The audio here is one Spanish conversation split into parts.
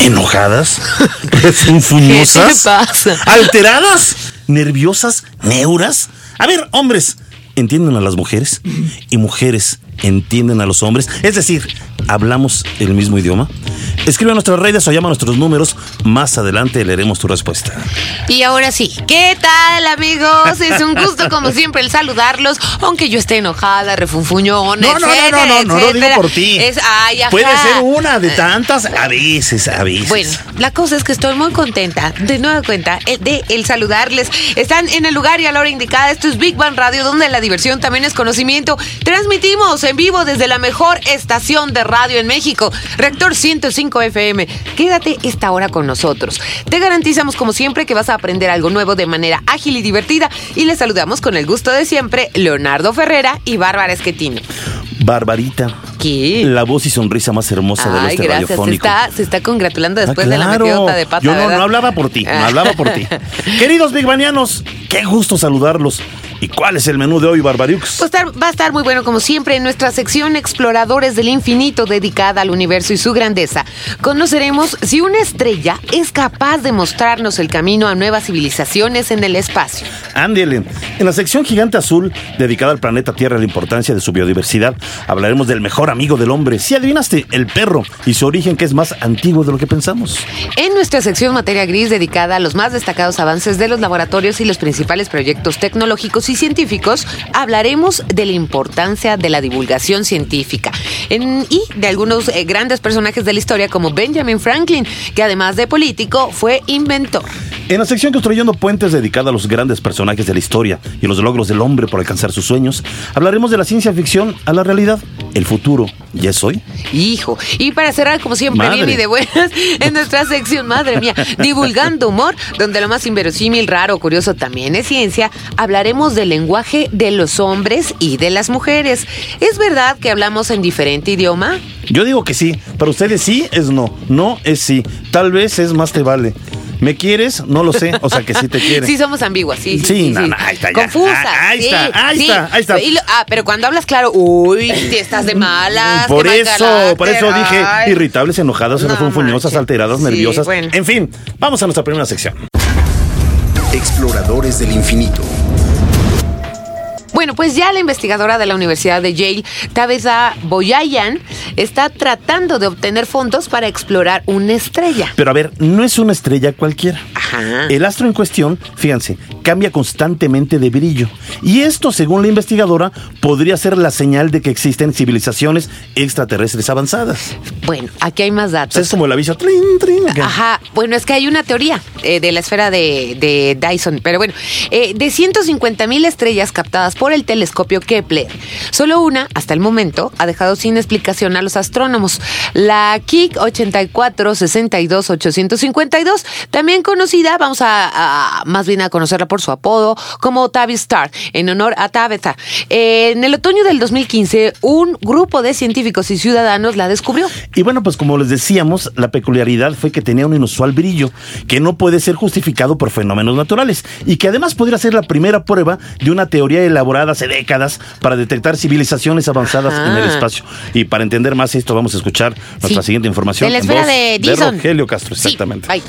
¿Enojadas? ¿Refunfuñosas? ¿Qué pasa? ¿Alteradas? ¿Nerviosas? ¿Neuras? A ver, hombres, ¿entienden a las mujeres? Y mujeres, ¿entienden a los hombres? Es decir, ¿hablamos el mismo idioma? Escribe a nuestras redes o llama a nuestros números. Más adelante leeremos tu respuesta. Y ahora sí, ¿qué tal amigos? Es un gusto como siempre el saludarlos, aunque yo esté enojada, refunfuñona, No, no, no, etcétera, no, no, no lo digo etcétera. por ti. Es, ay, ajá. Puede ser una de tantas, a veces, a veces. Bueno, la cosa es que estoy muy contenta, de nueva cuenta, eh, de el saludarles. Están en el lugar y a la hora indicada. Esto es Big Bang Radio, donde la diversión también es conocimiento. Transmitimos en vivo desde la mejor estación de radio en México, Rector 105 FM. Quédate esta hora con nosotros. Te garantizamos, como siempre, que vas a aprender algo nuevo de manera ágil y divertida. Y les saludamos con el gusto de siempre, Leonardo Ferrera y Bárbara Esquetino. Barbarita. ¿Qué? La voz y sonrisa más hermosa del Ay, este gracias. Se radiofónico. está, se está congratulando Ah, después de la metidota de pata. Yo no, no hablaba por ti, no hablaba por ti. Queridos bigbanianos, qué gusto saludarlos. ¿Y cuál es el menú de hoy, Barbariux? Pues estar- va a estar muy bueno, como siempre, en nuestra sección Exploradores del Infinito dedicada al universo y su grandeza. Conoceremos si una estrella es capaz de mostrarnos el camino a nuevas civilizaciones en el espacio. Ándele. En la sección Gigante Azul, dedicada al planeta Tierra y la importancia de su biodiversidad, hablaremos del mejor amigo del hombre. Si adivinaste, el perro y su origen que es más antiguo de lo que pensamos. En nuestra sección Materia Gris, dedicada a los más destacados avances de los laboratorios y los principales proyectos tecnológicos y científicos, hablaremos de la importancia de la divulgación científica En- y de algunos eh, grandes personajes de la historia como Benjamin Franklin, que además de político fue inventor. En la sección Construyendo Puentes, dedicada a los grandes personajes de la historia y los logros del hombre por alcanzar sus sueños, hablaremos de la ciencia ficción a la realidad. El futuro ya es hoy. Hijo. Y para cerrar, como siempre, Madre. bien y de buenas, en nuestra sección, madre mía, divulgando humor, donde lo más inverosímil, raro, curioso también es ciencia, hablaremos del lenguaje de los hombres y de las mujeres. ¿Es verdad que hablamos en diferente idioma? Yo digo que sí. Para ustedes sí es no. No es sí. Tal vez es más te vale. ¿Me quieres? No lo sé. O sea que sí te quiere. Sí, somos ambiguas, sí. Sí, Sí, sí, no, sí. no, ahí está ya. Confusas. Ah, ahí sí, está, ahí sí. está, ahí está. Y lo- ah, pero cuando hablas claro, uy, si estás de malas. Por mal eso, por eso dije ay. irritables, enojadas, No refunfuñosas, alteradas, Sí, nerviosas. bueno. En fin, vamos a nuestra primera sección. Exploradores del infinito. Bueno, pues ya la investigadora de la Universidad de Yale, Tabitha Boyayan, está tratando de obtener fondos para explorar una estrella. Pero a ver, no es una estrella cualquiera. Ajá. El astro en cuestión, fíjense, cambia constantemente de brillo. Y esto, según la investigadora, podría ser la señal de que existen civilizaciones extraterrestres avanzadas. Bueno, aquí hay más O sea, datos. es como el aviso. trin, trin, acá. Ajá, bueno, es que hay una teoría eh, de la esfera de, de Dyson, pero bueno, eh, de 150 mil estrellas captadas por el telescopio Kepler, solo una, hasta el momento, ha dejado sin explicación a los astrónomos. La KIC 84-62-852, también conocida, vamos a, a- más bien a conocerla por su apodo, como Tabby Star, en honor a Tabitha. En el otoño del 2015, un grupo de científicos y ciudadanos la descubrió. Y bueno, pues como les decíamos, la peculiaridad fue que tenía un inusual brillo que no puede ser justificado por fenómenos naturales y que además podría ser la primera prueba de una teoría elaborada hace décadas para detectar civilizaciones avanzadas Ajá. en el espacio. Y para entender más esto, vamos a escuchar nuestra Sí. siguiente información. De la en esfera voz de Dyson. Rogelio Castro, Sí, exactamente. bye.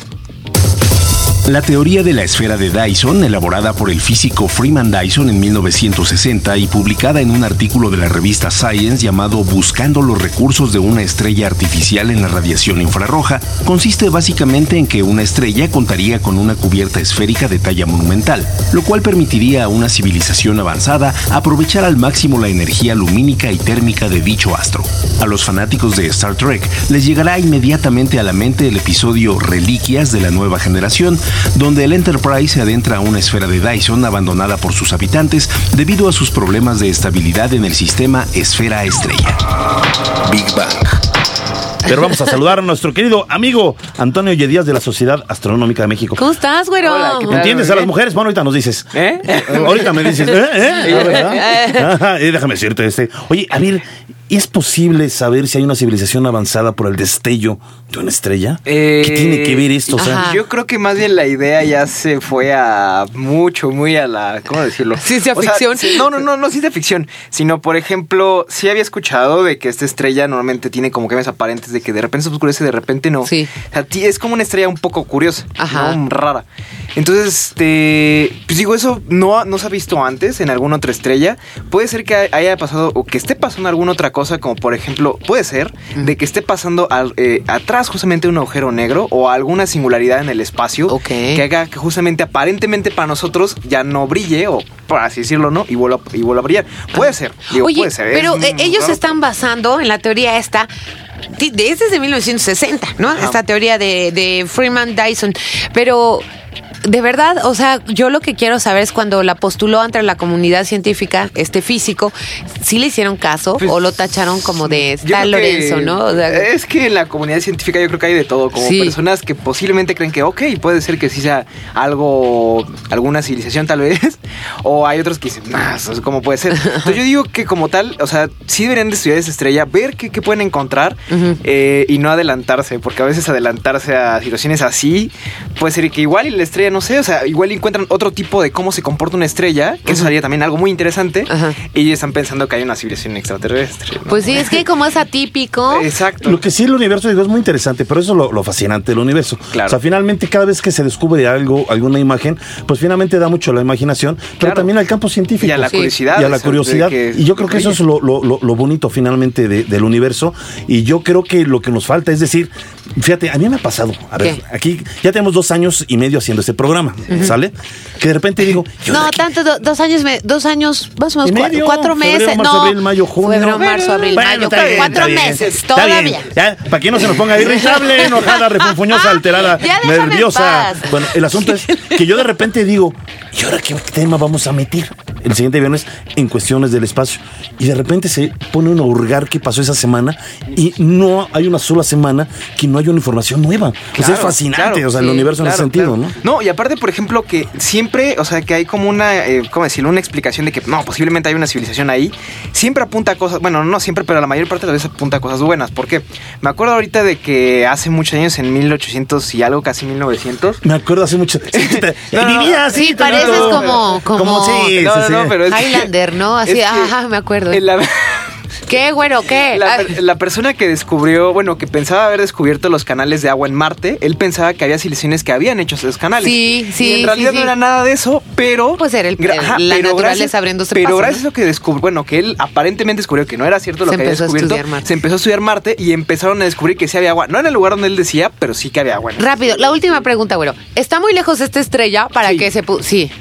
La teoría de la esfera de Dyson, elaborada por el físico Freeman Dyson en 1960 y publicada en un artículo de la revista Science llamado Buscando los recursos de una estrella artificial en la radiación infrarroja, consiste básicamente en que una estrella contaría con una cubierta esférica de talla monumental, lo cual permitiría a una civilización avanzada aprovechar al máximo la energía lumínica y térmica de dicho astro. A los fanáticos de Star Trek les llegará inmediatamente a la mente el episodio Reliquias de la nueva generación, donde el Enterprise se adentra a una esfera de Dyson abandonada por sus habitantes debido a sus problemas de estabilidad en el sistema esfera-estrella. Big Bang. Pero vamos a saludar a nuestro querido amigo Antonio Yedías de la Sociedad Astronómica de México. ¿Cómo estás, güero? Hola, ¿qué tal? ¿Entiendes a las mujeres? Bueno, ahorita nos dices. ¿Eh? Ahorita me dices, ¿eh? ¿Eh? Ah, déjame decirte este. Oye, a ver, ¿es posible saber si hay una civilización avanzada por el destello de una estrella? Eh, ¿Qué tiene que ver esto? O sea. Yo creo que más bien la idea ya se fue a mucho, muy a la. ¿Cómo decirlo? Ciencia O sea, ficción. sí, no, no, no, no ciencia ficción. Sino, por ejemplo, sí había escuchado de que esta estrella normalmente tiene como cambios aparentes de que de repente se oscurece, de repente no. Sí. O sea, ti- es como una estrella un poco curiosa, Ajá. ¿no? Rara. Entonces, este. Pues digo, eso no, no se ha visto antes en alguna otra estrella. Puede ser que haya pasado o que esté pasando alguna otra cosa, como por ejemplo, puede ser de que esté pasando al- eh, atrás justamente un agujero negro o alguna singularidad en el espacio que haga que justamente aparentemente para nosotros ya no brille o por así decirlo, ¿no? Y vuelva, y vuelva a brillar. Puede ser. Digo, Oye, puede ser. pero eh, ellos raro. están basando en la teoría esta. Esta es de 1960, ¿no? Esta teoría de, de Freeman Dyson. Pero, de verdad, o sea, yo lo que quiero saber es cuando la postuló ante la comunidad científica, este físico, ¿sí le hicieron caso Pues, o lo tacharon como de creo Lorenzo, que- no? O sea, es que en la comunidad científica yo creo que hay de todo, como Sí. personas que posiblemente creen que, ok, puede ser que sí sea algo, alguna civilización tal vez, o hay otros que dicen, nah, eso es como puede ser. Entonces yo digo que como tal, o sea, sí deberían de estudiar esa estrella, ver qué, qué pueden encontrar eh, y no adelantarse, porque a veces adelantarse a situaciones así puede ser que igual y la estrella, no sé, o sea, igual encuentran otro tipo de cómo se comporta una estrella, que eso sería también algo muy interesante, Ajá. y ellos están pensando que hay una civilización extraterrestre. ¿no? Pues sí, es que como es atípico. Exacto. Lo que sí el universo digo es muy interesante, pero eso es lo, lo fascinante del universo. Claro. O sea, finalmente cada vez que se descubre algo, alguna imagen, pues finalmente da mucho a la imaginación, pero Claro. también al campo científico. Y a la Sí. curiosidad. y a la curiosidad. y yo creo que eso es lo, lo- lo- lo bonito finalmente de- del universo. Y yo creo que lo que nos falta es decir, fíjate, a mí me ha pasado. A ver, ¿Qué? aquí ya tenemos dos años y medio haciendo este programa, ¿sale? Que de repente digo, No, tanto, do- dos años, me- dos años, más o menos, medio, cuatro febrero, meses. marzo, no, abril, mayo, junio. Febrero, marzo, abril, Bueno, mayo, bien, cuatro bien, meses, todavía. Ya, para que no se nos ponga irritable, enojada, refunfuñosa, alterada, Ya nerviosa. Bueno, el asunto es que yo de repente digo, ¿y ahora qué tema vamos a meter? El siguiente viernes en cuestiones del espacio. Y de repente se pone uno a hurgar qué pasó esa semana y no hay una sola semana que no haya una información nueva. o sea, es Claro, fascinante, claro, o sea, el sí, universo en ese Claro, sentido, claro. ¿no? No, y aparte, por ejemplo, que siempre, o sea, que hay como una, eh, ¿cómo decirlo? Una explicación de que no, posiblemente hay una civilización ahí. Siempre apunta a cosas, bueno, no siempre, pero la mayor parte de las veces apunta a cosas buenas. ¿Por qué? Me acuerdo ahorita de que hace muchos años, en 1800 y algo, casi 1900. Me acuerdo hace mucho. No, no, no. vivía así, Sí, pareces como- como- sí, no, sí, no, sí. no, pero es que- Highlander, ¿no? Así, es que ajá, me acuerdo. en la- ¿Qué, güero, qué? La, per- la persona que descubrió, bueno, que pensaba haber descubierto los canales de agua en Marte, él pensaba que había civilizaciones que habían hecho esos canales. Sí, sí, Y en realidad sí. no era nada de eso, pero. Pues era el- gra- el- la naturaleza abriéndose Pero paso, gracias ¿no? a eso que descubrió, bueno, que él aparentemente descubrió que no era cierto lo Se que había descubierto, se empezó a estudiar Marte y empezaron a descubrir que sí había agua. No en el lugar donde él decía, pero sí que había agua. Rápido, la última pregunta, güero. ¿Está muy lejos esta estrella para Sí. que se Sí.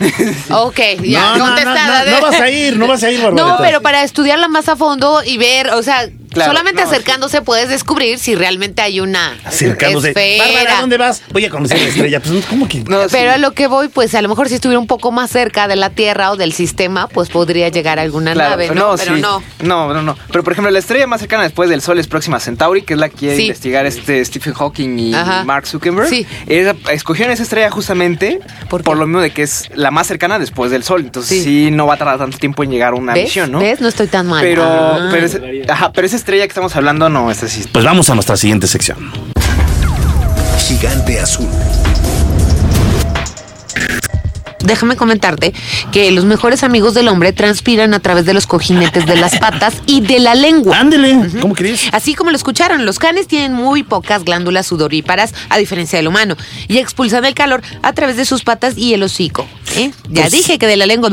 Ok, ya, No, no, no, no, no vas a ir, no vas a ir, No, Barbarita. pero para estudiarla más a fondo y ver, o sea, Claro, solamente no, acercándose puedes descubrir si realmente hay una Acercándose. Bárbara, esfera. ¿dónde vas? Voy a conocer la estrella. Pues, ¿cómo que? No, sí. Pero a lo que voy, pues a lo mejor si estuviera un poco más cerca de la Tierra o del sistema, pues podría llegar alguna Claro, nave, ¿no? Pero sí. no. No, no, no. Pero por ejemplo, la estrella más cercana después del Sol es Próxima Centauri, que es la que quiere Sí. investigar este Stephen Hawking y Ajá. Mark Zuckerberg. Sí. Esa- escogieron esa estrella justamente ¿Por lo mismo de que es la más cercana después del Sol. Entonces Sí. sí, no va a tardar tanto tiempo en llegar a una ¿Ves? misión, ¿no? ¿Ves? No estoy tan mal. Pero, Ah. pero, ese- ajá, pero esa estrella que estamos hablando, no, esta sí. Pues vamos a nuestra siguiente sección. Gigante azul. Déjame comentarte que los mejores amigos del hombre transpiran a través de los cojinetes de las patas y de la lengua. Ándele, ¿cómo crees? Así como lo escucharon, los canes tienen muy pocas glándulas sudoríparas, a diferencia del humano, y expulsan el calor a través de sus patas y el hocico. ¿eh? Ya Pues- dije que de la lengua.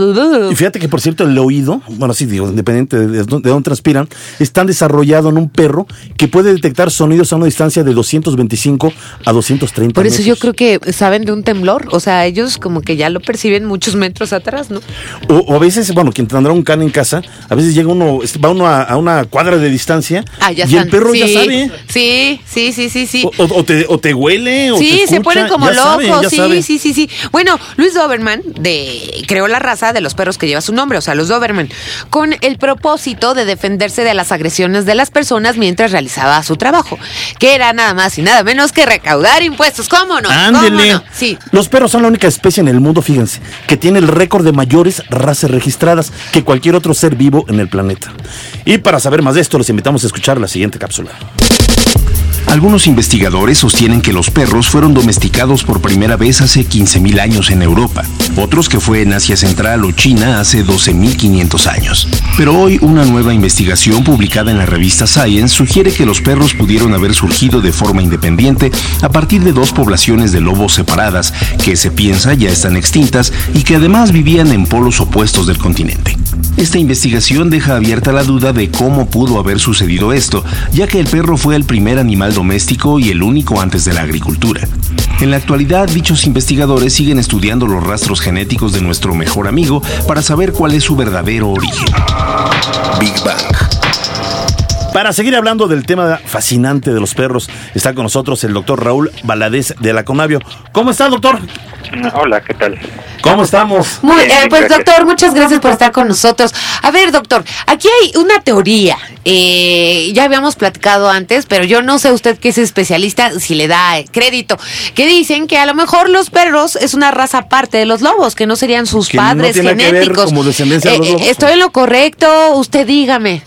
Y fíjate que, por cierto, el oído, bueno, sí digo, independiente de, de dónde de dónde transpiran, está desarrollado en un perro que puede detectar sonidos a una distancia de 225 a 230 Por eso yo creo que saben de un temblor, o sea, ellos como que ya lo perciben perciben muchos metros atrás, ¿no? O, o a veces, bueno, quien tendrá un can en casa, a veces llega uno, va uno a, a una cuadra de distancia Ah, ya y el perro Sí, ya sabe. Sí, sí, sí, sí, sí. O, o- te, o te huele, o te Sí, se ponen como locos, sabe, sí, sabe. sí, sí, sí. Bueno, Luis Doberman de, creó la raza de los perros que lleva su nombre, o sea, los Doberman, con el propósito de defenderse de las agresiones de las personas mientras realizaba su trabajo, que era nada más y nada menos que recaudar impuestos. ¿Cómo no? ¿Cómo Ándele. no? Sí. Los perros son la única especie en el mundo, fíjense, que tiene el récord de mayores razas registradas que cualquier otro ser vivo en el planeta. Y para saber más de esto, los invitamos a escuchar la siguiente cápsula. Algunos investigadores sostienen que los perros fueron domesticados por primera vez hace 15.000 años en Europa, otros que fue en Asia Central o China hace 12.500 años. Pero hoy una nueva investigación publicada en la revista Science sugiere que los perros pudieron haber surgido de forma independiente a partir de dos poblaciones de lobos separadas que se piensa ya están extintas y que además vivían en polos opuestos del continente. Esta investigación deja abierta la duda de cómo pudo haber sucedido esto, ya que el perro fue el primer animal doméstico y el único antes de la agricultura. En la actualidad, dichos investigadores siguen estudiando los rastros genéticos de nuestro mejor amigo para saber cuál es su verdadero origen. Big Bang. Para seguir hablando del tema fascinante de los perros, está con nosotros el doctor Raúl Valadez de la Conavio. ¿Cómo está, doctor? Hola, ¿qué tal? ¿Cómo estamos? Muy, eh, pues gracias. doctor, muchas gracias por estar con nosotros. A ver, doctor, aquí hay una teoría. eh, ya habíamos platicado antes, pero yo no sé usted que es especialista, si le da crédito, que dicen que a lo mejor los perros es una raza aparte de los lobos, que no serían sus Que no padres tiene que ver genéticos. como descendencia de los eh, lobos. ¿Estoy en lo correcto? Usted dígame.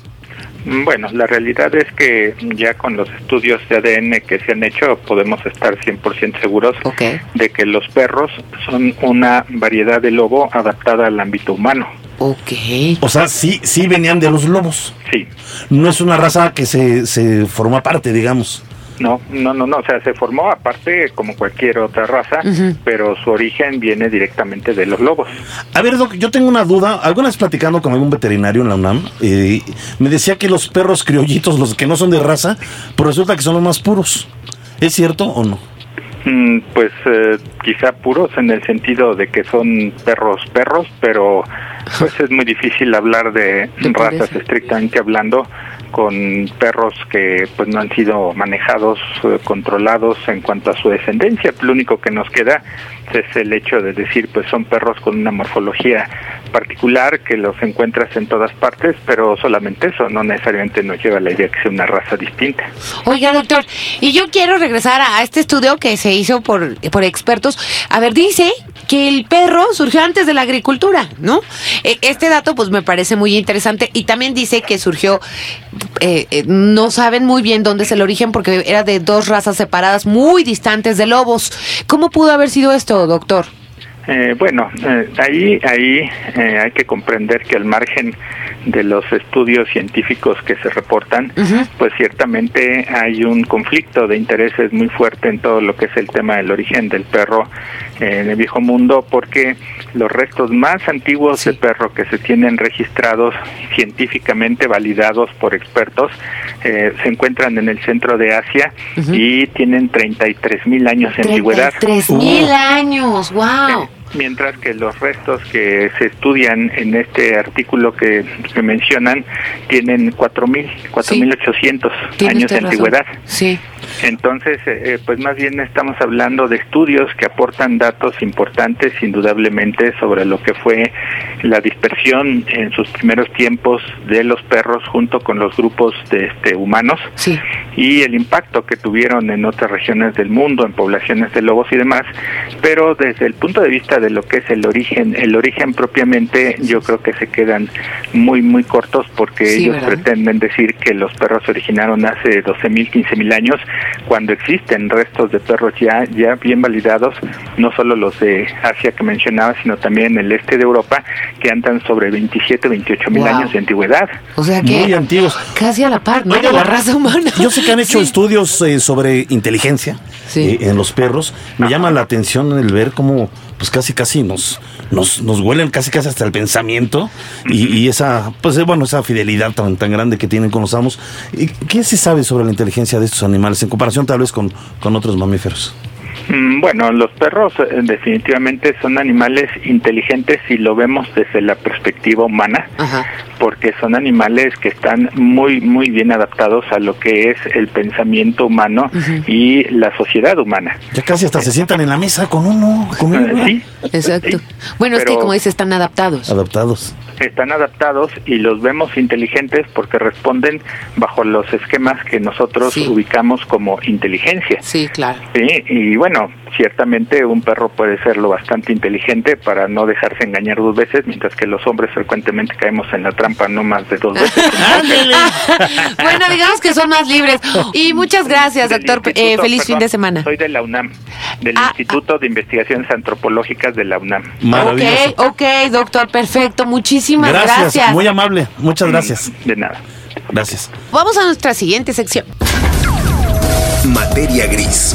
Bueno, la realidad es que ya con los estudios de ADN que se han hecho podemos estar 100% seguros de que los perros son una variedad de lobo adaptada al ámbito humano. Ok. O sea, sí, sí venían de los lobos. Sí, No es una raza que se, se formó aparte, digamos. No, no, no, no, o sea, se formó aparte como cualquier otra raza, pero su origen viene directamente de los lobos. A ver, Doc, yo tengo una duda. Alguna vez platicando con algún veterinario en la UNAM, eh, me decía que los perros criollitos, los que no son de raza, pues resulta que son los más puros. ¿Es cierto o no? Mm, Pues eh, quizá puros en el sentido de que son perros perros, pero pues es muy difícil hablar de, razas estrictamente hablando con perros que pues no han sido manejados, eh, controlados en cuanto a su descendencia. Lo único que nos queda es el hecho de decir pues son perros con una morfología particular que los encuentras en todas partes, pero solamente eso no necesariamente nos lleva a la idea que sea una raza distinta. Oiga, doctor, y yo quiero regresar a, a este estudio que se hizo por, por expertos. A ver, dice que el perro surgió antes de la agricultura, ¿no? Eh, Este dato, pues, me parece muy interesante. Y también dice que surgió, eh, eh, no saben muy bien dónde es el origen, porque era de dos razas separadas muy distantes de lobos. ¿Cómo pudo haber sido esto, doctor? Eh, bueno, eh, ahí, ahí eh, hay que comprender que al margen de los estudios científicos que se reportan, pues ciertamente hay un conflicto de intereses muy fuerte en todo lo que es el tema del origen del perro en el viejo mundo, porque los restos más antiguos Sí. de perro que se tienen registrados científicamente validados por expertos eh, se encuentran en el centro de Asia Ujú. y tienen 33 mil años de antigüedad. Tres mil años, wow. Mientras que los restos que se estudian en este artículo que, que mencionan tienen 4.000, 4.800 Tiene años de antigüedad. Sí. Entonces, eh, eh, pues más bien estamos hablando de estudios que aportan datos importantes, indudablemente, sobre lo que fue la dispersión en sus primeros tiempos de los perros junto con los grupos de este, humanos Sí. y el impacto que tuvieron en otras regiones del mundo, en poblaciones de lobos y demás, pero desde el punto de vista de lo que es el origen, el origen propiamente, yo creo que se quedan muy, muy cortos porque Sí, ellos ¿verdad? pretenden decir que los perros se originaron hace 12.000, 15.000 años, cuando existen restos de perros ya, ya bien validados, no solo los de Asia que mencionaba, sino también el este de Europa, que andan sobre 27, 28 mil Wow. años de antigüedad. O sea que. Muy antiguos. Casi a la par, ¿no? Oiga, de la raza humana. Yo sé que han hecho Sí. estudios eh, sobre inteligencia Sí. eh, en los perros. Me llama la atención el ver cómo, pues casi casi nos, nos, nos huelen casi casi hasta el pensamiento y, y esa, pues eh, bueno, esa fidelidad tan, tan grande que tienen con los amos. ¿Y ¿Qué se sabe sobre la inteligencia de estos animales en comparación tal vez con, con otros mamíferos? Mm, Bueno, los perros eh, definitivamente son animales inteligentes si lo vemos desde la perspectiva humana, Ajá. porque son animales que están muy muy bien adaptados a lo que es el pensamiento humano y la sociedad humana. Ya casi hasta se sientan en la mesa con uno, con uno. Eh, sí, Exacto. sí, Bueno, es que como dice, están adaptados. Adaptados. están adaptados y los vemos inteligentes porque responden bajo los esquemas que nosotros Sí. ubicamos como inteligencia. Sí, claro. Sí, y bueno, ciertamente un perro puede ser lo bastante inteligente para no dejarse engañar dos veces, mientras que los hombres frecuentemente caemos en la trampa no más de dos veces. ¡Ándele! bueno, digamos que son más libres. Y muchas gracias, Del doctor. Eh, feliz fin de semana. Soy de la UNAM, del Ah, Instituto de Investigaciones Antropológicas de la UNAM. Maravilloso. Ok, ok, doctor, perfecto. Muchísimas Gracias, gracias. muy amable. Muchas gracias. De nada. Gracias. Vamos a nuestra siguiente sección. Materia gris.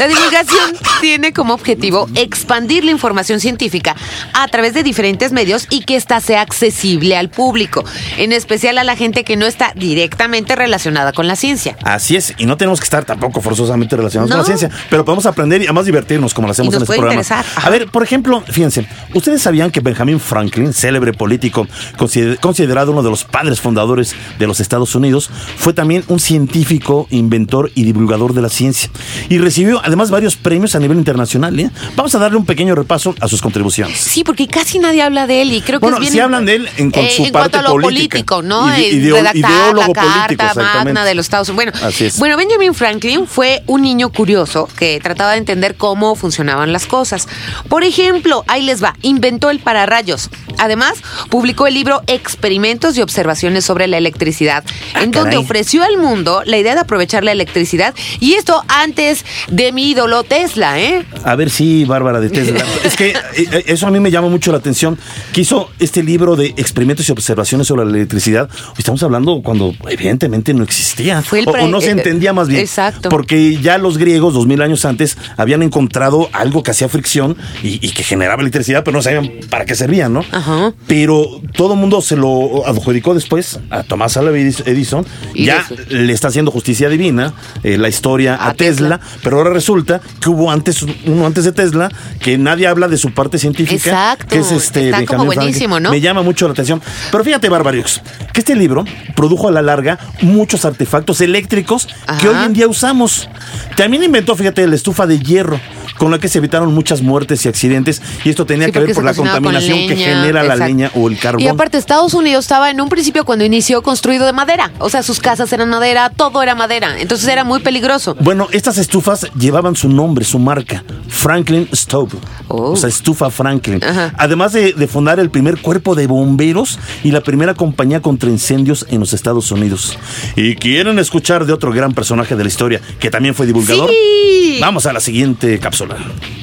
La divulgación tiene como objetivo expandir la información científica a través de diferentes medios y que ésta sea accesible al público, en especial a la gente que no está directamente relacionada con la ciencia. Así es, y no tenemos que estar tampoco forzosamente relacionados No. con la ciencia, pero podemos aprender y además divertirnos como lo hacemos Y nos en este programa. interesar. A ver, por ejemplo, fíjense, ¿ustedes sabían que Benjamin Franklin, célebre político, consider- considerado uno de los padres fundadores de los Estados Unidos, fue también un científico, inventor y divulgador de la ciencia? Y recibió además varios premios a nivel internacional. ¿eh? Vamos a darle un pequeño repaso a sus contribuciones. Sí, porque casi nadie habla de él y creo que Bueno, es bien... sí hablan de él en- con eh, su en parte cuanto a lo política. político, ¿no? Ide- Eh, ideo- redactar ideólogo la político, carta exactamente. magna de los Estados Unidos. Bueno, Así es. bueno, Benjamin Franklin fue un niño curioso que trataba de entender cómo funcionaban las cosas. Por ejemplo, ahí les va, inventó el pararrayos. Además, publicó el libro Experimentos y Observaciones sobre la Electricidad, en donde ofreció al mundo la idea de aprovechar la electricidad y esto antes de mi ídolo Tesla, ¿eh? A ver, sí, Bárbara de Tesla. es que eh, eso a mí me llama mucho la atención. Que hizo este libro de experimentos y observaciones sobre la electricidad. Estamos hablando cuando evidentemente no existía. Fue el o, o no se eh, entendía más bien. exacto. Porque ya los griegos, dos mil años antes, habían encontrado algo que hacía fricción y, y que generaba electricidad, pero no sabían para qué servía, ¿no? Ajá. Pero todo el mundo se lo adjudicó después a Tomás Alva Edison. Y ya le está haciendo justicia divina eh, la historia a, A Tesla. Tesla, pero ahora resulta que hubo antes uno antes de Tesla que nadie habla de su parte científica, Exacto. que es este Está como buenísimo. ¿no? Me llama mucho la atención. Pero fíjate, Barbariux, que este libro produjo a la larga muchos artefactos eléctricos que hoy en día usamos. También inventó, fíjate, la estufa de hierro con la que se evitaron muchas muertes y accidentes y esto tenía Sí, que ver por la con contaminación que genera la leña o el carbón. Y aparte, Estados Unidos estaba en un principio cuando inició construido de madera. O sea, sus casas eran madera, todo era madera. Entonces era muy peligroso. Bueno, estas estufas llevaban su nombre, su marca, Franklin Stove. Oh. O sea, estufa Franklin. Ajá. Además de, de fundar el primer cuerpo de bomberos y la primera compañía contra incendios en los Estados Unidos. ¿Y quieren escuchar de otro gran personaje de la historia que también fue divulgador? Sí. Vamos a la siguiente cápsula. Arizona.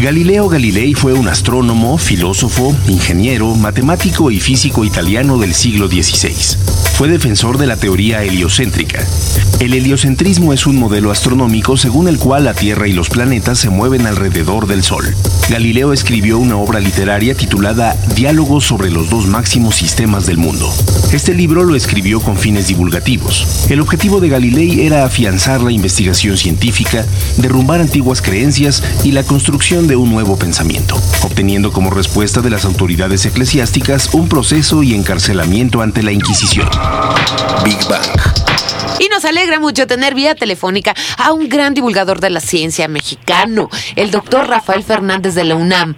Galileo Galilei fue un astrónomo, filósofo, ingeniero, matemático y físico italiano del siglo XVI. Fue defensor de la teoría heliocéntrica. El heliocentrismo es un modelo astronómico según el cual la Tierra y los planetas se mueven alrededor del Sol. Galileo escribió una obra literaria titulada Diálogos sobre los dos máximos sistemas del mundo. Este libro lo escribió con fines divulgativos. El objetivo de Galilei era afianzar la investigación científica, derrumbar antiguas creencias y la construcción de un nuevo pensamiento, obteniendo como respuesta de las autoridades eclesiásticas un proceso y encarcelamiento ante la Inquisición. Big Bang. Y nos alegra mucho tener vía telefónica a un gran divulgador de la ciencia mexicano, el doctor Rafael Fernández de la UNAM.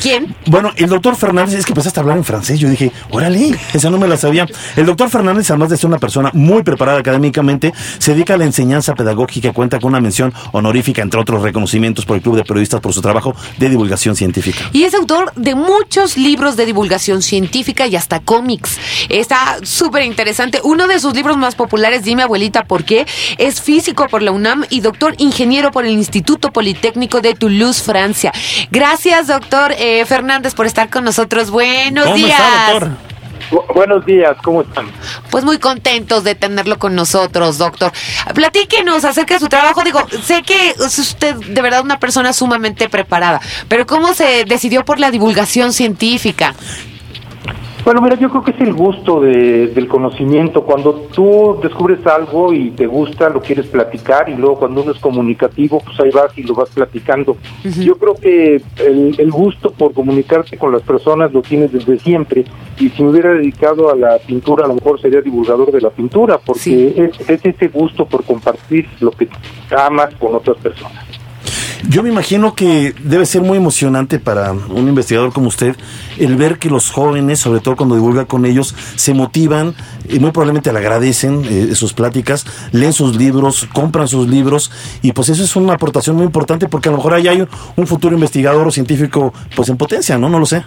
¿Quién? Bueno, el doctor Fernández, es que empezaste a hablar en francés. Yo dije, órale, esa no me la sabía. El doctor Fernández, además de ser una persona muy preparada académicamente, se dedica a la enseñanza pedagógica, cuenta con una mención honorífica, entre otros reconocimientos por el Club de Periodistas por su trabajo de divulgación científica. Y es autor de muchos libros de divulgación científica y hasta cómics. Está súper interesante. Uno de sus libros más populares, Dime abuelita, ¿por qué? Es físico por la UNAM y doctor ingeniero por el Instituto Politécnico de Toulouse, Francia. Gracias, doctor eh, Fernández, por estar con nosotros. Buenos ¿Cómo días. está, doctor? Bu- buenos días, ¿cómo están? Pues muy contentos de tenerlo con nosotros, doctor. Platíquenos acerca de su trabajo. Digo, sé que es usted de verdad una persona sumamente preparada, pero ¿cómo se decidió por la divulgación científica? Bueno, mira, yo creo que es el gusto de- del conocimiento. Cuando tú descubres algo y te gusta, lo quieres platicar y luego cuando uno es comunicativo, pues ahí vas y lo vas platicando. Yo creo que el, el gusto por comunicarte con las personas lo tienes desde siempre y si me hubiera dedicado a la pintura, a lo mejor sería divulgador de la pintura, porque Sí. es, es ese gusto por compartir lo que amas con otras personas. Yo me imagino que debe ser muy emocionante para un investigador como usted el ver que los jóvenes, sobre todo cuando divulga con ellos, se motivan y muy probablemente le agradecen eh, sus pláticas, leen sus libros, compran sus libros y pues eso es una aportación muy importante porque a lo mejor ahí hay un, futuro investigador o científico pues en potencia, ¿no? No lo sé.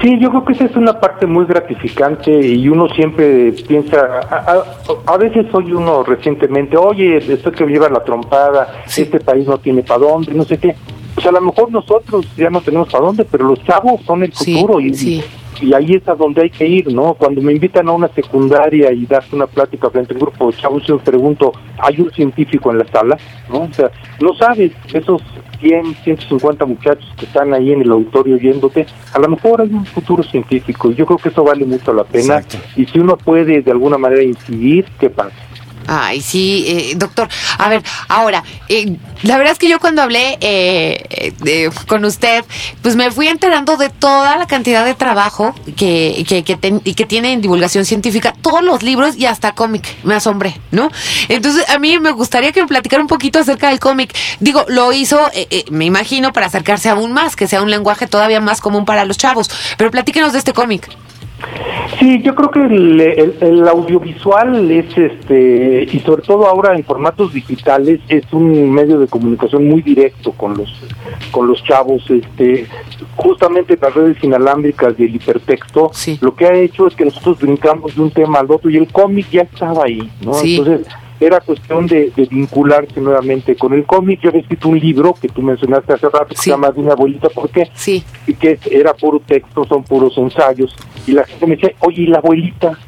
Sí, yo creo que esa es una parte muy gratificante y uno siempre piensa, a, a- a veces oye uno recientemente, oye, esto que lleva la trompada, este país no tiene para dónde, no sé qué. Pues a lo mejor nosotros ya no tenemos para dónde, pero los chavos son el Sí, futuro y, sí. y ahí es a donde hay que ir, ¿no? Cuando me invitan a una secundaria y das una plática frente a un grupo de chavos, yo les pregunto, ¿hay un científico en la sala? ¿No? O sea, no sabes, esos 100, 150 muchachos que están ahí en el auditorio oyéndote, a lo mejor hay un futuro científico y yo creo que eso vale mucho la pena. Exacto. Y si uno puede de alguna manera incidir, ¿qué pasa? Ay, sí, eh, doctor. A ver, ahora, eh, la verdad es que yo cuando hablé eh, eh, con usted, pues me fui enterando de toda la cantidad de trabajo que, que, que, que tiene en divulgación científica, todos los libros y hasta cómic. Me asombré, ¿no? Entonces, a mí me gustaría que me platicara un poquito acerca del cómic. Digo, lo hizo, eh, eh, me imagino, para acercarse aún más, que sea un lenguaje todavía más común para los chavos. Pero platíquenos de este cómic. Sí, yo creo que el, el- el audiovisual es, este, y sobre todo ahora en formatos digitales, es un medio de comunicación muy directo con los, con los chavos. Este, justamente las redes inalámbricas y el hipertexto, Sí. lo que ha hecho es que nosotros brincamos de un tema al otro y el cómic ya estaba ahí, ¿no? Sí. Entonces era cuestión de, de vincularse nuevamente con el cómic. Yo había escrito un libro que tú mencionaste hace rato que Sí. se llama De una abuelita, ¿por qué? Sí. y que era puro texto, son puros ensayos. Y la gente me decía, oye, ¿y la abuelita?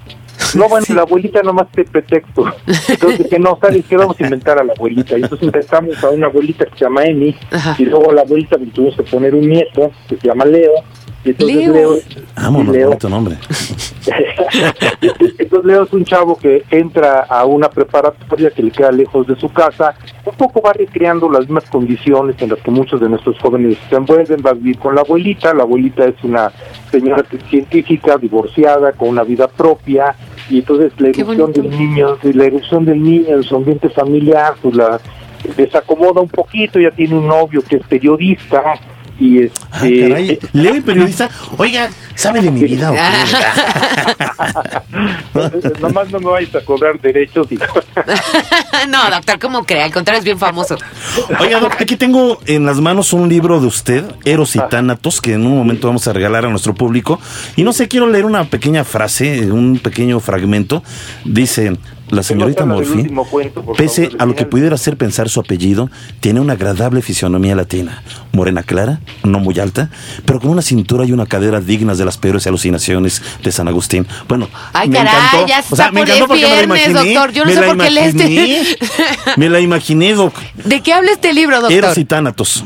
No, bueno, la abuelita nomás te pretexto. Entonces, que no, ¿sabes qué? Vamos a inventar a la abuelita. Y entonces inventamos a una abuelita que se llama Emi, y luego a la abuelita le tuvimos que poner un nieto que se llama Leo. Entonces Leo. Leo, Vámonos, Leo. bonito nombre. entonces Leo es un chavo que entra a una preparatoria que le queda lejos de su casa, un poco va recreando las mismas condiciones en las que muchos de nuestros jóvenes se envuelven, va a vivir con la abuelita, la abuelita es una señora científica, divorciada, con una vida propia, y entonces la erupción del niño, la erupción del niño en su ambiente familiar, pues la desacomoda un poquito, ya tiene un novio que es periodista, y este Ah, caray. Leo y periodista. Oiga, ¿sabe de mi vida o qué? Nomás no me vayas a cobrar derechos y no, doctor, ¿cómo cree? Al contrario, es bien famoso. Oiga, Doc, aquí tengo en las manos un libro de usted, Eros y Tánatos, que en un momento vamos a regalar a nuestro público. Y no sé, quiero leer una pequeña frase, un pequeño fragmento. Dice, la señorita último cuento, pese favor, a lo que pudiera hacer pensar su apellido, tiene una agradable fisionomía latina. Morena clara, no muy alta, pero con una cintura y una cadera dignas de las peores alucinaciones de San Agustín. Bueno, Ay, me caray, encantó. ya O sea, me encantó porque me la viernes, imaginé. doctor. Yo no me sé la por qué imaginé. Me la imaginé, Doc. ¿De qué habla este libro, doctor? Eros y Tánatos.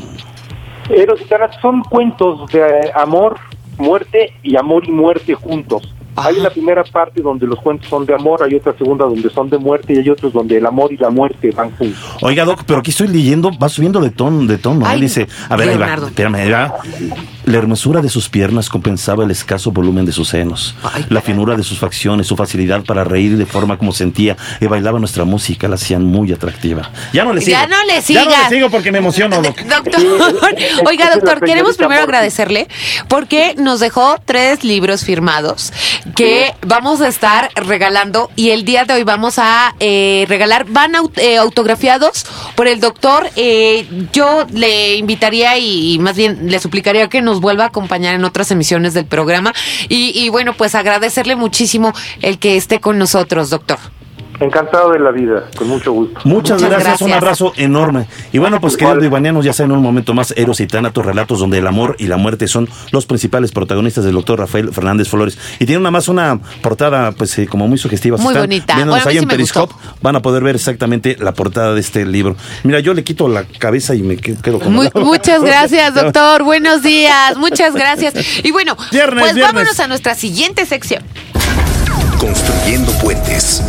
Eros y Tánatos son cuentos de amor, muerte y amor y muerte juntos. Hay una primera parte donde los cuentos son de amor, hay otra segunda donde son de muerte y hay otros donde el amor y la muerte van juntos. Oiga, Doc, pero aquí estoy leyendo, va subiendo de tono, de tono. Ay, Él dice, a ver, ahí va, Leonardo. espérame, ahí va. La hermosura de sus piernas compensaba el escaso volumen de sus senos. Ay, la finura de sus facciones, su facilidad para reír de forma como sentía y bailaba nuestra música, la hacían muy atractiva. Ya no le sigo. Ya no le Ya no le sigo porque me emociono, Doc. Doctor, oiga doctor, queremos primero agradecerle porque nos dejó tres libros firmados que vamos a estar regalando y el día de hoy vamos a eh, regalar, van aut- eh, autografiados por el doctor. Eh, yo le invitaría y, más bien le suplicaría que nos vuelva a acompañar en otras emisiones del programa y, y bueno, pues agradecerle muchísimo el que esté con nosotros, doctor. Encantado de la vida, con mucho gusto. Muchas, Muchas gracias, un abrazo enorme. Y bueno, pues queridos ivanianos, ya saben, un momento más, Eros y Tánatos, relatos donde el amor y la muerte son los principales protagonistas del doctor Rafael Fernández Flores. Y tiene una más una portada, pues, eh, como muy sugestiva. Si Muy están bonita. viéndonos Bueno, ahí sí en Periscope, van a poder ver exactamente la portada de este libro. Mira, yo le quito la cabeza y me que- quedo con Muy- muchas gracias, doctor. Buenos días. Muchas gracias. Y bueno, Viernes, pues viernes. vámonos a nuestra siguiente sección. Construyendo puentes.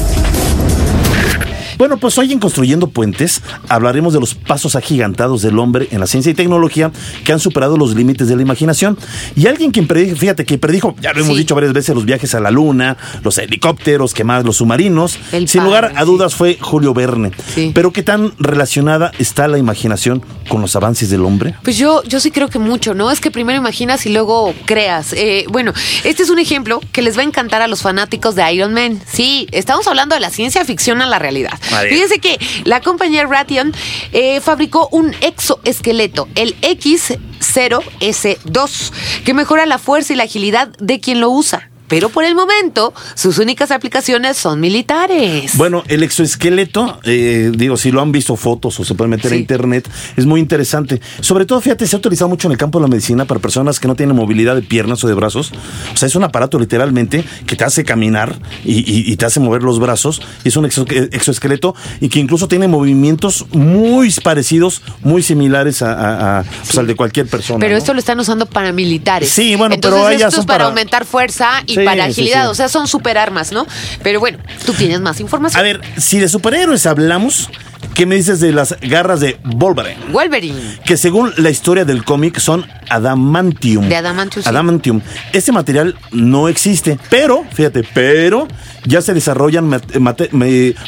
Bueno, pues hoy en Construyendo Puentes hablaremos de los pasos agigantados del hombre en la ciencia y tecnología que han superado los límites de la imaginación. Y alguien quien predijo, fíjate que predijo, ya lo hemos Sí. dicho varias veces, los viajes a la luna, los helicópteros, que más, los submarinos. El Sin lugar a sí. dudas fue Julio Verne. Sí. Pero ¿qué tan relacionada está la imaginación con los avances del hombre? Pues yo, yo sí creo que mucho, ¿no? Es que primero imaginas y luego creas. Eh, bueno, este es un ejemplo que les va a encantar a los fanáticos de Iron Man. Sí, estamos hablando de la ciencia ficción a la realidad. Fíjense que la compañía Raytheon eh, fabricó un exoesqueleto, el X0S2, que mejora la fuerza y la agilidad de quien lo usa. Pero por el momento, sus únicas aplicaciones son militares. Bueno, el exoesqueleto, eh, digo, si lo han visto fotos o se pueden meter a Sí. internet, es muy interesante. Sobre todo, fíjate, se ha utilizado mucho en el campo de la medicina para personas que no tienen movilidad de piernas o de brazos. O sea, es un aparato literalmente que te hace caminar y, y- y te hace mover los brazos. Y es un exo- exoesqueleto y que incluso tiene movimientos muy parecidos, muy similares a, a- a, pues, al de cualquier persona. Pero ¿no? esto lo están usando para militares. Sí, bueno, Entonces, pero esto es para, para- aumentar fuerza y Sí, para agilidad. sí. O sea, son superarmas, ¿no? Pero bueno, tú tienes más información. A ver, si de superhéroes hablamos, ¿qué me dices de las garras de Wolverine? Wolverine. que según la historia del cómic son adamantium. De adamantium, sí. Adamantium. Este material no existe, pero, fíjate, pero ya se desarrollan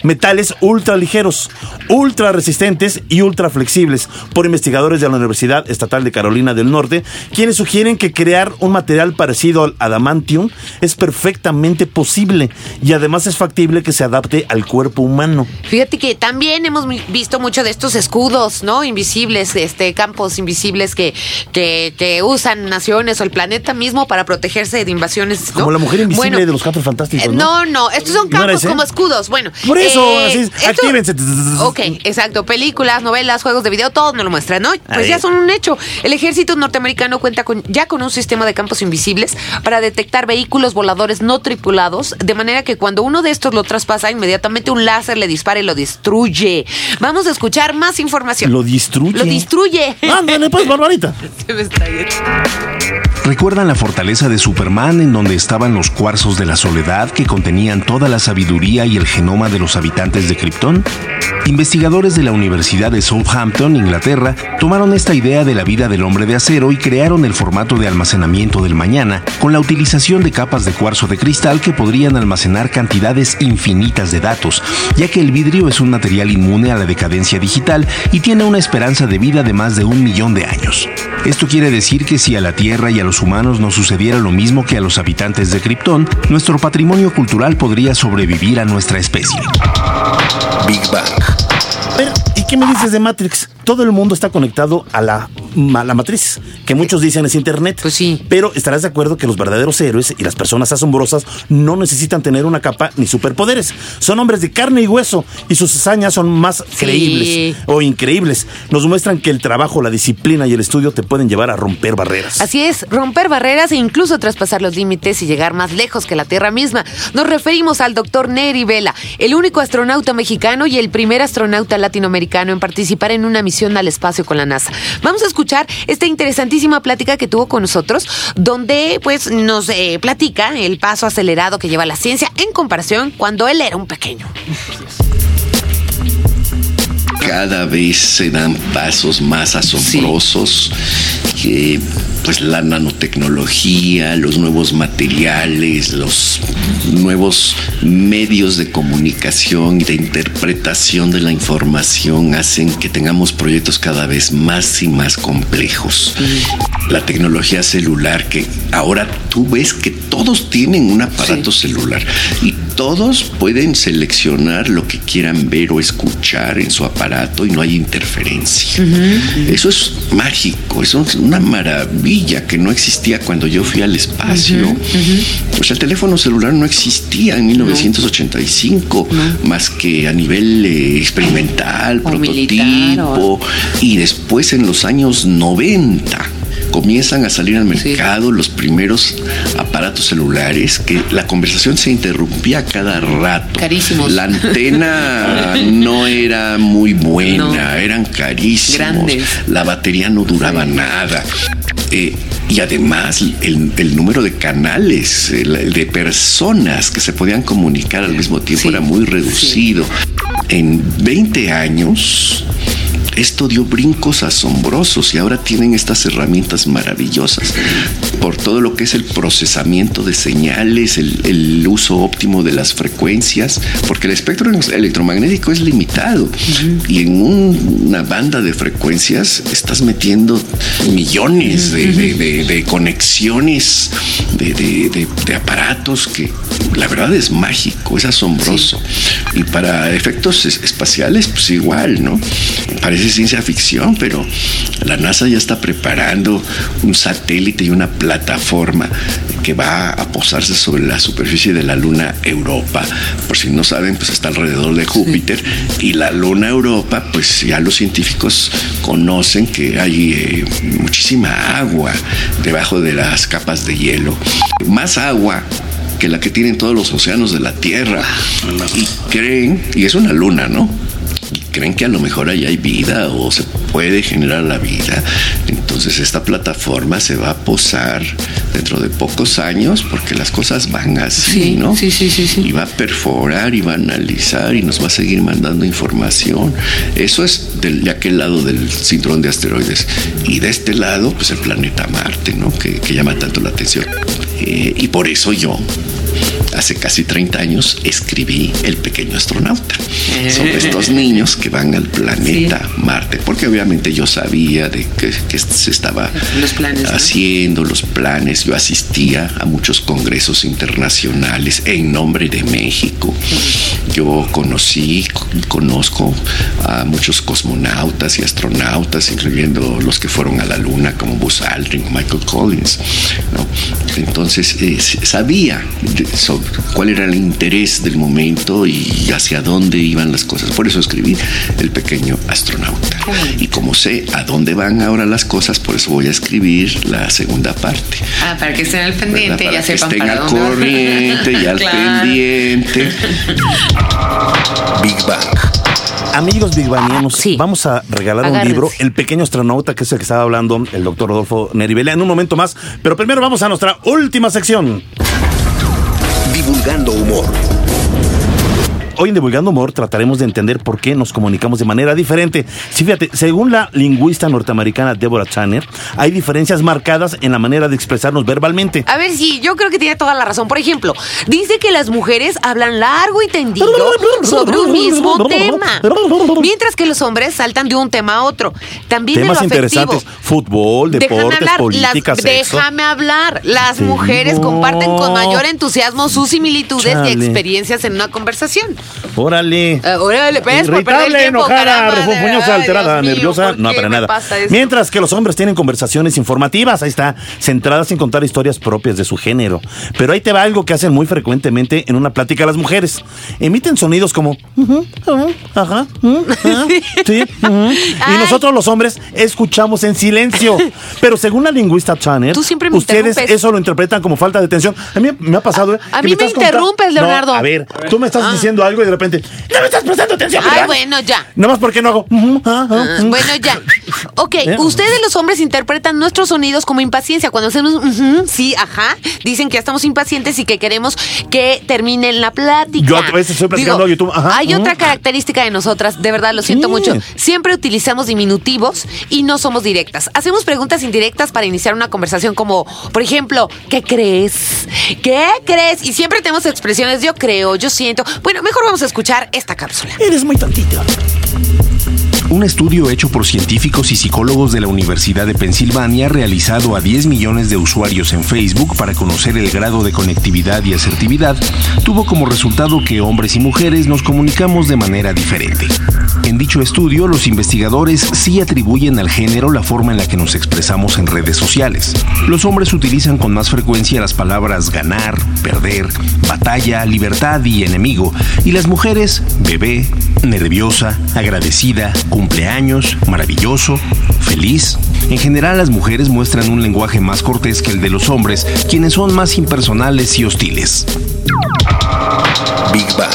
metales ultra ligeros, ultra resistentes y ultra flexibles por investigadores de la Universidad Estatal de Carolina del Norte, quienes sugieren que crear un material parecido al adamantium es perfectamente posible y además es factible que se adapte al cuerpo humano. Fíjate que también hemos visto mucho de estos escudos, ¿no? Invisibles, este, campos invisibles que, que, que usan naciones o el planeta mismo para protegerse de invasiones. ¿no? Como la mujer invisible Bueno, de los cuatro fantásticos, eh, ¿no? No, no, estos son ¿No era campos como escudos. Bueno, eh, Por eso, así es. esto- Actívense. Ok, exacto. Películas, novelas, juegos de video, todo nos lo muestran, ¿no? Pues Ahí. ya son un hecho. El ejército norteamericano cuenta con ya con un sistema de campos invisibles para detectar vehículos voladores no tripulados, de manera que cuando uno de estos lo traspasa, inmediatamente un láser le dispara y lo destruye. Vamos a escuchar más información. Lo destruye. Lo destruye. Ándale, pues, Barbarita. Se me está yendo. ¿Recuerdan la fortaleza de Superman en donde estaban los cuarzos de la soledad que contenían toda la sabiduría y el genoma de los habitantes de Krypton? Investigadores de la Universidad de Southampton, Inglaterra, tomaron esta idea de la vida del hombre de acero y crearon el formato de almacenamiento del mañana con la utilización de capas de cuarzo de cristal que podrían almacenar cantidades infinitas de datos, ya que el vidrio es un material inmune a la decadencia digital y tiene una esperanza de vida de más de un millón de años. Esto quiere decir que si a la Tierra y a los humanos nos sucediera lo mismo que a los habitantes de Krypton, nuestro patrimonio cultural podría sobrevivir a nuestra especie. Big Bang. A ver, ¿y qué me dices de Matrix? Todo el mundo está conectado a la, a la matriz, que muchos dicen es Internet. Pues sí. Pero estarás de acuerdo que los verdaderos héroes y las personas asombrosas no necesitan tener una capa ni superpoderes. Son hombres de carne y hueso y sus hazañas son más Sí. creíbles o increíbles. Nos muestran que el trabajo, la disciplina y el estudio te pueden llevar a romper barreras. Así es, romper barreras e incluso traspasar los límites y llegar más lejos que la Tierra misma. Nos referimos al doctor Neri Vela, el único astronauta mexicano y el primer astronauta latinoamericano en participar en una misión al espacio con la NASA. Vamos a escuchar esta interesantísima plática que tuvo con nosotros, donde pues nos eh, platica el paso acelerado que lleva la ciencia en comparación cuando él era un pequeño. cada vez se dan pasos más asombrosos que pues la nanotecnología, los nuevos materiales, los nuevos medios de comunicación y de interpretación de la información hacen que tengamos proyectos cada vez más y más complejos. La tecnología celular que ahora tú ves que todos tienen un aparato celular y todos pueden seleccionar lo que quieran ver o escuchar en su aparato y no hay interferencia. Eso es mágico, eso una maravilla que no existía cuando yo fui al espacio. O sea, el teléfono celular no existía en 1985, más que a nivel eh, experimental, O prototipo, militar, o- y después en los años 90 comienzan a salir al mercado los primeros aparatos celulares que la conversación se interrumpía cada rato. Carísimos. La antena no era muy buena, No. eran carísimos. Grandes. La batería no duraba nada. Eh, y además el, el número de canales, el- de personas que se podían comunicar al mismo tiempo Sí, era muy reducido. En 20 años esto dio brincos asombrosos y ahora tienen estas herramientas maravillosas por todo lo que es el procesamiento de señales, el, el uso óptimo de las frecuencias, porque el espectro electromagnético es limitado y en un- una banda de frecuencias estás metiendo millones de, conexiones de, de- de- de aparatos que la verdad es mágico, es asombroso. Y para efectos es- espaciales, pues igual, ¿no? Parece ciencia ficción, pero la NASA ya está preparando un satélite y una plataforma que va a posarse sobre la superficie de la luna Europa. Por si no saben, pues está alrededor de Júpiter. Y la luna Europa, pues ya los científicos conocen que hay eh, muchísima agua debajo de las capas de hielo. Más agua que la que tienen todos los océanos de la Tierra. Y creen, y es una luna, ¿no? Creen que a lo mejor ahí hay vida o se puede generar la vida. Entonces esta plataforma se va a posar dentro de pocos años porque las cosas van así, Sí, ¿no? sí, sí, sí, sí. Y va a perforar y va a analizar y nos va a seguir mandando información. Eso es del- de aquel lado del cinturón de asteroides. Y de este lado, pues el planeta Marte, ¿no? Que, que llama tanto la atención. Eh, y por eso yo, hace casi 30 años, escribí El pequeño astronauta. Son estos niños que van al planeta Marte. Porque obviamente yo sabía de que, que se estaba Los planes, ¿no? haciendo los planes. Yo asistía a muchos congresos internacionales en nombre de México. Yo conocí, conozco a muchos cosmonautas y astronautas, incluyendo los que fueron a la Luna, como Buzz Aldrin, Michael Collins. ¿no? Entonces eh, sabía sobre cuál era el interés del momento y hacia dónde iban las cosas. Por eso escribí El pequeño astronauta. Y como sé a dónde van ahora las cosas, por eso voy a escribir la segunda parte. Ah, para que estén al pendiente, Para ya que sepan estén para al dónde corriente y al Claro. pendiente. Big Bang. Amigos bigbanianos, Sí. vamos a regalar un libro, El pequeño astronauta, que es el que estaba hablando el doctor Rodolfo Nerivela, en un momento más. Pero primero vamos a nuestra última sección. Divulgando humor. Hoy en Divulgando Humor trataremos de entender por qué nos comunicamos de manera diferente. Sí, fíjate, según la lingüista norteamericana Deborah Channer, hay diferencias marcadas en la manera de expresarnos verbalmente. A ver, sí, yo creo que tiene toda la razón. Por ejemplo, dice que las mujeres hablan largo y tendido sobre un mismo tema, mientras que los hombres saltan de un tema a otro. También Temas lo interesantes, fútbol, deportes, hablar, política, las- sexo. déjame hablar. Las Sí, mujeres no. comparten con mayor entusiasmo sus similitudes Chale. y experiencias en una conversación. Órale. Eh, órale, el Irritable, enojada, refunfuñosa, alterada, Dios nerviosa, ¿por no para nada. Mientras que los hombres tienen conversaciones informativas, ahí está, centradas en contar historias propias de su género. Pero ahí te va algo que hacen muy frecuentemente en una plática las mujeres. Emiten sonidos como "Ujú, ujú, ajá, sí, ujú". y nosotros los hombres escuchamos en silencio. Pero según la lingüista Channer, ustedes eso lo interpretan como falta de atención. A mí me ha pasado. ¿eh? A mí me interrumpes, Leonardo. a ver, tú me estás Ah. diciendo algo y de repente, no me estás prestando atención. Ay, ¿verdad? bueno, ya. Nada más porque no hago. "Ujú, ah, ah, Ah, mm". Bueno, ya. Ok, ¿Eh? ustedes los hombres interpretan nuestros sonidos como impaciencia. Cuando hacemos ujú, sí, ajá, dicen que ya estamos impacientes y que queremos que termine la plática. Yo a veces estoy platicando Digo, y tú, ajá, Hay otra característica de nosotras, de verdad lo siento Sí. mucho. Siempre utilizamos diminutivos y no somos directas. Hacemos preguntas indirectas para iniciar una conversación como, por ejemplo, ¿qué crees? ¿Qué crees? Y siempre tenemos expresiones yo creo, yo siento. Bueno, mejor vamos a escuchar esta cápsula. Eres muy tontito. Un estudio hecho por científicos y psicólogos de la Universidad de Pensilvania, realizado a 10 millones de usuarios en Facebook para conocer el grado de conectividad y asertividad, tuvo como resultado que hombres y mujeres nos comunicamos de manera diferente. En dicho estudio, los investigadores sí atribuyen al género la forma en la que nos expresamos en redes sociales. Los hombres utilizan con más frecuencia las palabras ganar, perder, batalla, libertad y enemigo, y las mujeres bebé, nerviosa, agradecida, cumpleaños, maravilloso, feliz. En general las mujeres muestran un lenguaje más cortés que el de los hombres, quienes son más impersonales y hostiles. Big Bang.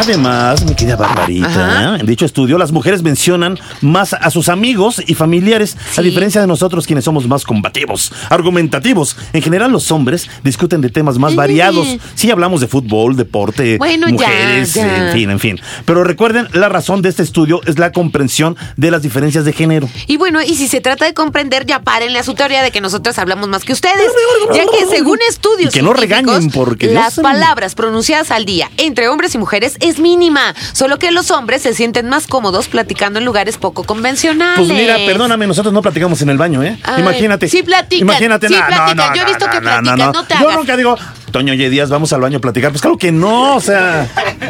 Además, mi querida Barbarita, en dicho estudio, las mujeres mencionan más a sus amigos y familiares, a diferencia de nosotros quienes somos más combativos, argumentativos. En general, los hombres discuten de temas más Sí. variados. Sí, hablamos de fútbol, deporte, Bueno, mujeres, ya. en fin, en fin. Pero recuerden, la razón de este estudio es la comprensión de las diferencias de género. Y bueno, y si se trata de comprender, ya párenle a su teoría de que nosotros hablamos más que ustedes. Ya que según estudios Y que no regañen, porque Dios las palabras pronunciadas al día entre hombres y mujeres es mínima. Solo que los hombres se sienten más cómodos platicando en lugares poco convencionales. Pues mira, perdóname, nosotros no platicamos en el baño, ¿eh? Ay, Imagínate. sí platican, Imagínate, sí no, no, platican. no, Yo he visto que platican, no, te Yo nunca digo, Toño Oye Díaz, vamos al baño a platicar. Pues claro que no, o sea.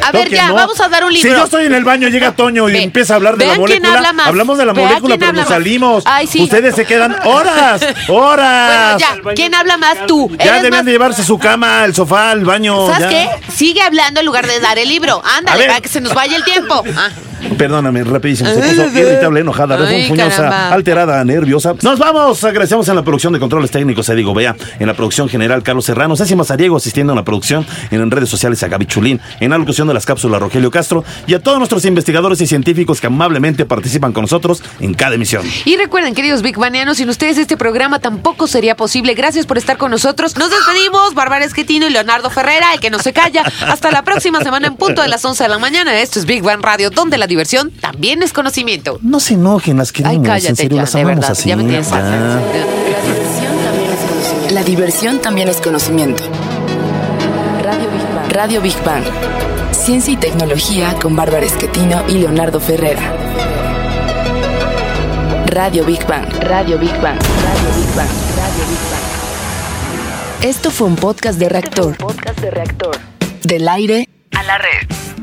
A ver, ya, no. vamos a dar un libro. Si yo estoy en el baño, llega Toño y empieza a hablar de la quién molécula. habla más. Hablamos de la Vean molécula, pero nos salimos. Ay, sí. Ustedes se quedan horas, horas. Bueno, ya, ¿quién habla más tú? Ya debían más- de llevarse su cama, el sofá, el baño. ¿Sabes ya. qué? Sigue hablando en lugar de dar el libro. Ándale, para que se nos vaya el tiempo. Ah. Perdóname, rapidísimo. Se puso irritable, enojada, refunfuñosa, alterada, nerviosa. Nos vamos. Agradecemos en la producción de controles técnicos a Diego Bea, en la producción general Carlos Serrano, Ceci Mazariego asistiendo en la producción, en redes sociales a Gaby Chulín, en la locución de las cápsulas Rogelio Castro y a todos nuestros investigadores y científicos que amablemente participan con nosotros en cada emisión. Y recuerden, queridos Big Banianos, sin ustedes este programa tampoco sería posible. Gracias por estar con nosotros. Nos despedimos, Bárbara Esquetino y Leonardo Ferrera, el que no se calla. Hasta la próxima semana en punto de las 11 de la mañana. Esto es Big Bang Radio, donde la diversión también es conocimiento. No se enojen, las queremos. Ay, en cállate serio, ya, las de amamos verdad. así. Ya me tienes ya. La diversión también es conocimiento. Radio Big Bang. Radio Big Bang. Ciencia y tecnología con Bárbara Esquetino y Leonardo Ferrera. Radio Big Bang. Radio Big Bang. Radio Big Bang. Radio Big Bang. Esto fue un podcast de reactor. Podcast de reactor. Del aire a la red.